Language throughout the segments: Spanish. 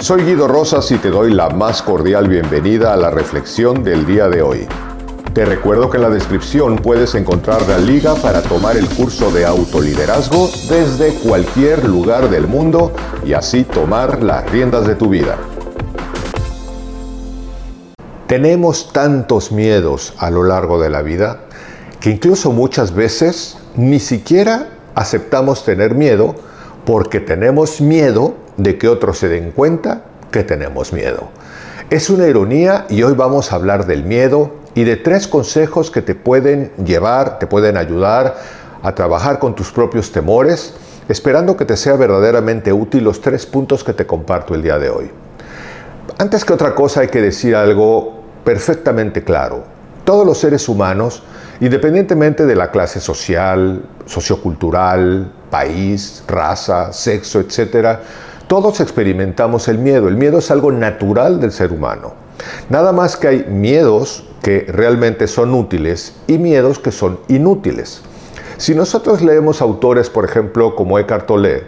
Soy Guido Rosas y te doy la más cordial bienvenida a la reflexión del día de hoy. Te recuerdo que en la descripción puedes encontrar la liga para tomar el curso de autoliderazgo desde cualquier lugar del mundo y así tomar las riendas de tu vida. Tenemos tantos miedos a lo largo de la vida que incluso muchas veces ni siquiera aceptamos tener miedo porque tenemos miedo de que otros se den cuenta que tenemos miedo. Es una ironía y hoy vamos a hablar del miedo y de tres consejos que te pueden llevar, te pueden ayudar a trabajar con tus propios temores, esperando que te sea verdaderamente útil los tres puntos que te comparto el día de hoy. Antes que otra cosa hay que decir algo perfectamente claro. Todos los seres humanos, independientemente de la clase social, sociocultural, país, raza, sexo, etc., todos experimentamos el miedo. El miedo es algo natural del ser humano. Nada más que hay miedos que realmente son útiles y miedos que son inútiles. Si nosotros leemos autores, por ejemplo, como Eckhart Tolle,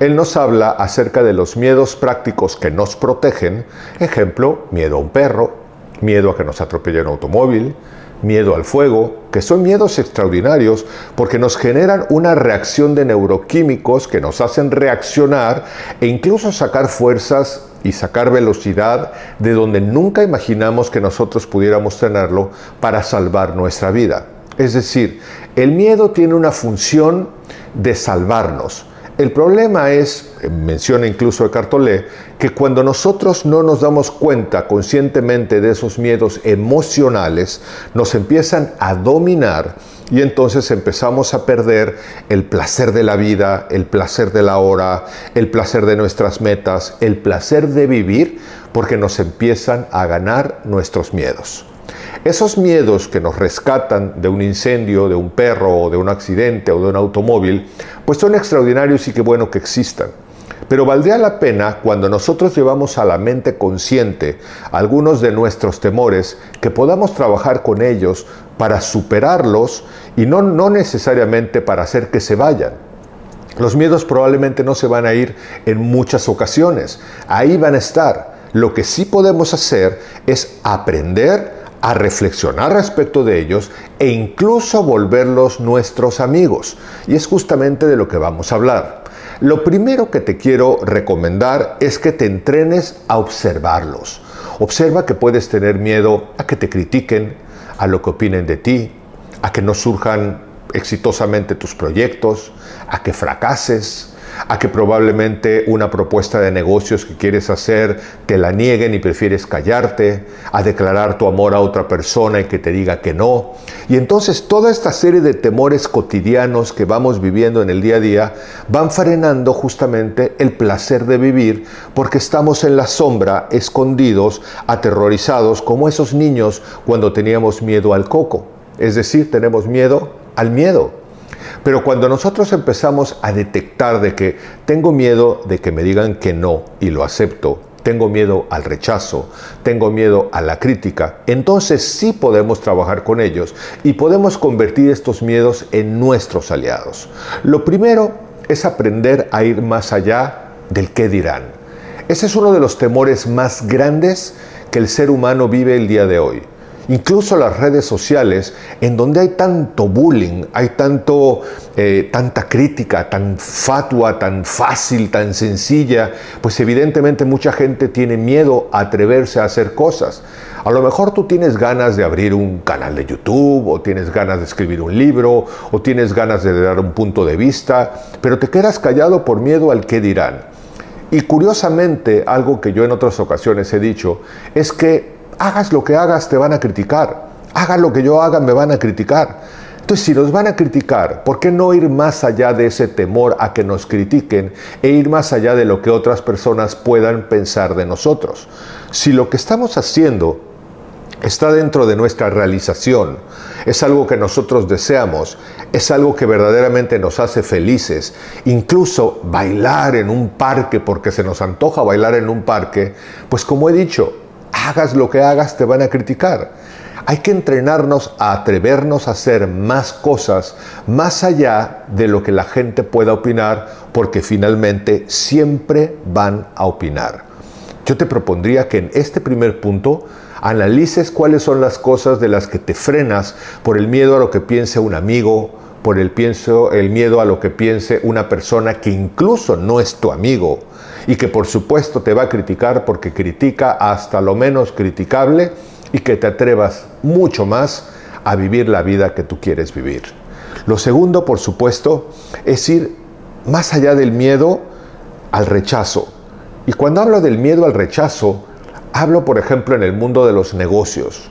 él nos habla acerca de los miedos prácticos que nos protegen, ejemplo, miedo a un perro, miedo a que nos atropelle un automóvil, miedo al fuego, que son miedos extraordinarios porque nos generan una reacción de neuroquímicos que nos hacen reaccionar e incluso sacar fuerzas y sacar velocidad de donde nunca imaginamos que nosotros pudiéramos tenerlo para salvar nuestra vida. Es decir, el miedo tiene una función de salvarnos. El problema es, menciona incluso el Cartolé, que cuando nosotros no nos damos cuenta conscientemente de esos miedos emocionales, nos empiezan a dominar y entonces empezamos a perder el placer de la vida, el placer de la hora, el placer de nuestras metas, el placer de vivir, porque nos empiezan a ganar nuestros miedos. Esos miedos que nos rescatan de un incendio, de un perro o de un accidente o de un automóvil, pues son extraordinarios y qué bueno que existan. Pero valdría la pena cuando nosotros llevamos a la mente consciente algunos de nuestros temores que podamos trabajar con ellos para superarlos y no, no necesariamente para hacer que se vayan. Los miedos probablemente no se van a ir en muchas ocasiones, ahí van a estar. Lo que sí podemos hacer es aprender a reflexionar respecto de ellos e incluso volverlos nuestros amigos. Y es justamente de lo que vamos a hablar. Lo primero que te quiero recomendar es que te entrenes a observarlos. Observa que puedes tener miedo a que te critiquen, a lo que opinen de ti, a que no surjan exitosamente tus proyectos, a que fracases, a que probablemente una propuesta de negocios que quieres hacer te la nieguen y prefieres callarte, a declarar tu amor a otra persona y que te diga que no. Y entonces toda esta serie de temores cotidianos que vamos viviendo en el día a día van frenando justamente el placer de vivir porque estamos en la sombra, escondidos, aterrorizados, como esos niños cuando teníamos miedo al coco. Es decir, tenemos miedo al miedo. Pero cuando nosotros empezamos a detectar de que tengo miedo de que me digan que no y lo acepto, tengo miedo al rechazo, tengo miedo a la crítica, entonces sí podemos trabajar con ellos y podemos convertir estos miedos en nuestros aliados. Lo primero es aprender a ir más allá del qué dirán. Ese es uno de los temores más grandes que el ser humano vive el día de hoy incluso las redes sociales, en donde hay tanto bullying, hay tanto, eh, tanta crítica, tan fatua, tan fácil, tan sencilla, pues evidentemente mucha gente tiene miedo a atreverse a hacer cosas. A lo mejor tú tienes ganas de abrir un canal de YouTube, o tienes ganas de escribir un libro, o tienes ganas de dar un punto de vista, pero te quedas callado por miedo al qué dirán. Y curiosamente, algo que yo en otras ocasiones he dicho, es que hagas lo que hagas, te van a criticar. Haga lo que yo haga, me van a criticar. Entonces, si nos van a criticar, ¿por qué no ir más allá de ese temor a que nos critiquen e ir más allá de lo que otras personas puedan pensar de nosotros? Si lo que estamos haciendo está dentro de nuestra realización, es algo que nosotros deseamos, es algo que verdaderamente nos hace felices, incluso bailar en un parque porque se nos antoja bailar en un parque, pues como he dicho, hagas lo que hagas, te van a criticar. Hay que entrenarnos a atrevernos a hacer más cosas más allá de lo que la gente pueda opinar, porque finalmente siempre van a opinar. yo te propondría que en este primer punto analices cuáles son las cosas de las que te frenas por el miedo a lo que piense un amigo, por el, el miedo a lo que piense una persona que incluso no es tu amigo y que por supuesto te va a criticar porque critica hasta lo menos criticable y que te atrevas mucho más a vivir la vida que tú quieres vivir. Lo segundo, por supuesto, es ir más allá del miedo al rechazo. Y cuando hablo del miedo al rechazo, hablo, por ejemplo, en el mundo de los negocios.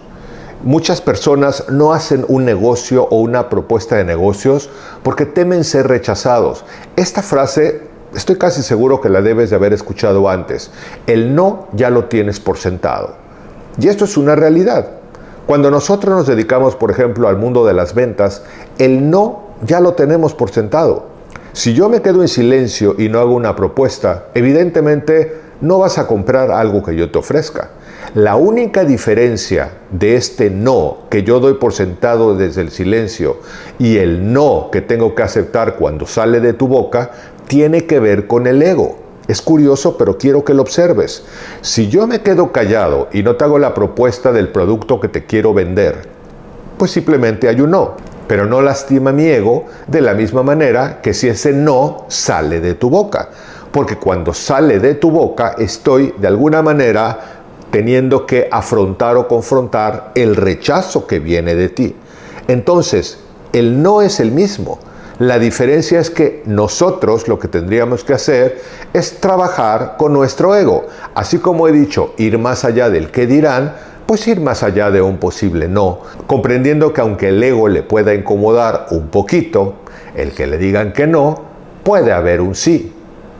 Muchas personas no hacen un negocio o una propuesta de negocios porque temen ser rechazados. Esta frase estoy casi seguro que la debes de haber escuchado antes. El no ya lo tienes por sentado. Y esto es una realidad. Cuando nosotros nos dedicamos, por ejemplo, al mundo de las ventas, el no ya lo tenemos por sentado. Si yo me quedo en silencio y no hago una propuesta, evidentemente no vas a comprar algo que yo te ofrezca. La única diferencia de este no que yo doy por sentado desde el silencio y el no que tengo que aceptar cuando sale de tu boca tiene que ver con el ego. Es curioso, pero quiero que lo observes. Si yo me quedo callado y no te hago la propuesta del producto que te quiero vender, pues simplemente hay un no pero no lastima mi ego de la misma manera que si ese no sale de tu boca. Porque cuando sale de tu boca estoy de alguna manera teniendo que afrontar o confrontar el rechazo que viene de ti. Entonces, el no es el mismo. La diferencia es que nosotros lo que tendríamos que hacer es trabajar con nuestro ego. Así como he dicho, ir más allá del que dirán, pues ir más allá de un posible no, comprendiendo que aunque el ego le pueda incomodar un poquito, el que le digan que no, puede haber un sí.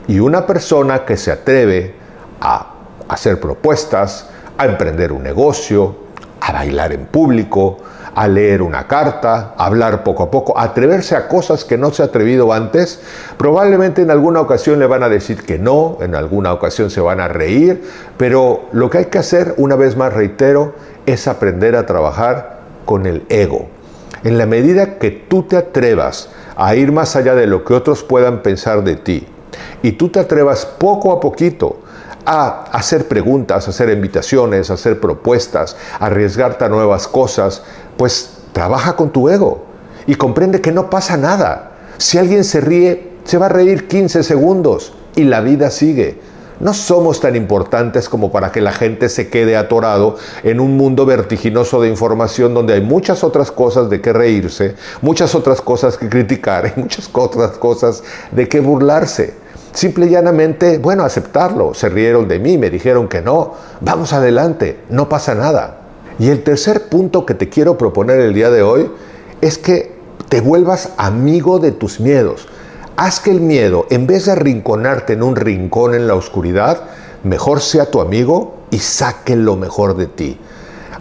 Y una persona que se atreve a hacer propuestas, a emprender un negocio, a bailar en público, a leer una carta, a hablar poco a poco, a atreverse a cosas que no se ha atrevido antes, probablemente en alguna ocasión le van a decir que no, en alguna ocasión se van a reír, pero lo que hay que hacer, una vez más reitero, es aprender a trabajar con el ego. En la medida que tú te atrevas a ir más allá de lo que otros puedan pensar de ti, y tú te atrevas poco a poquito a hacer preguntas, hacer invitaciones, hacer propuestas, arriesgarte a nuevas cosas, pues trabaja con tu ego y comprende que no pasa nada. Si alguien se ríe, se va a reír 15 segundos y la vida sigue. No somos tan importantes como para que la gente se quede atorado en un mundo vertiginoso de información donde hay muchas otras cosas de qué reírse, muchas otras cosas que criticar y muchas otras cosas de qué burlarse. Simple y llanamente, bueno, aceptarlo. Se rieron de mí, me dijeron que no. Vamos adelante, no pasa nada. Y el tercer punto que te quiero proponer el día de hoy es que te vuelvas amigo de tus miedos. Haz que el miedo, en vez de arrinconarte en un rincón en la oscuridad, mejor sea tu amigo y saque lo mejor de ti.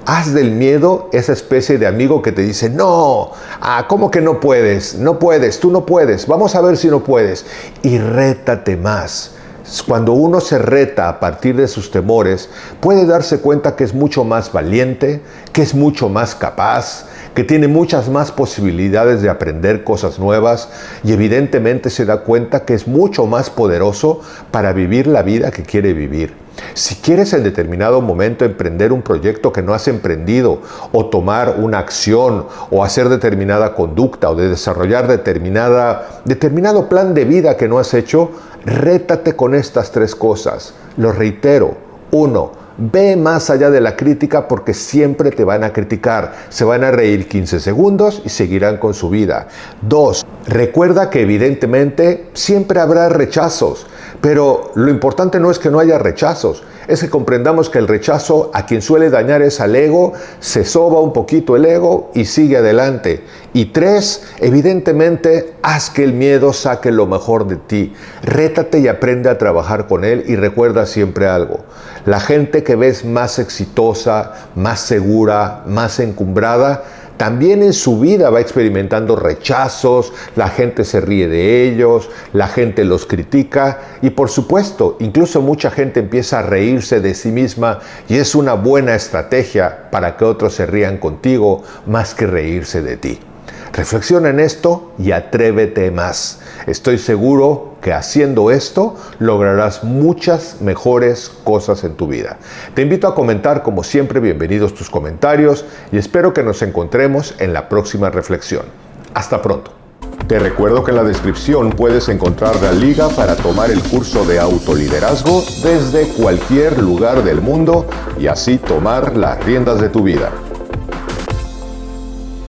Haz del miedo esa especie de amigo que te dice, no, ah, ¿cómo que no puedes? No puedes, tú no puedes, vamos a ver si no puedes. Y rétate más. Cuando uno se reta a partir de sus temores, puede darse cuenta que es mucho más valiente, que es mucho más capaz, que tiene muchas más posibilidades de aprender cosas nuevas y evidentemente se da cuenta que es mucho más poderoso para vivir la vida que quiere vivir. Si quieres en determinado momento emprender un proyecto que no has emprendido, o tomar una acción, o hacer determinada conducta, o de desarrollar determinada, determinado plan de vida que no has hecho, rétate con estas tres cosas. Lo reitero. Uno, Ve más allá de la crítica porque siempre te van a criticar. Se van a reír 15 segundos y seguirán con su vida. Dos, recuerda que evidentemente siempre habrá rechazos, pero lo importante no es que no haya rechazos, es que comprendamos que el rechazo a quien suele dañar es al ego, se soba un poquito el ego y sigue adelante. Y tres, evidentemente, haz que el miedo saque lo mejor de ti. Rétate y aprende a trabajar con él y recuerda siempre algo. La gente que ves más exitosa, más segura, más encumbrada, también en su vida va experimentando rechazos, la gente se ríe de ellos, la gente los critica y por supuesto, incluso mucha gente empieza a reírse de sí misma y es una buena estrategia para que otros se rían contigo más que reírse de ti. Reflexiona en esto y atrévete más. Estoy seguro que haciendo esto lograrás muchas mejores cosas en tu vida. Te invito a comentar como siempre, bienvenidos tus comentarios y espero que nos encontremos en la próxima reflexión. Hasta pronto. Te recuerdo que en la descripción puedes encontrar la liga para tomar el curso de autoliderazgo desde cualquier lugar del mundo y así tomar las riendas de tu vida.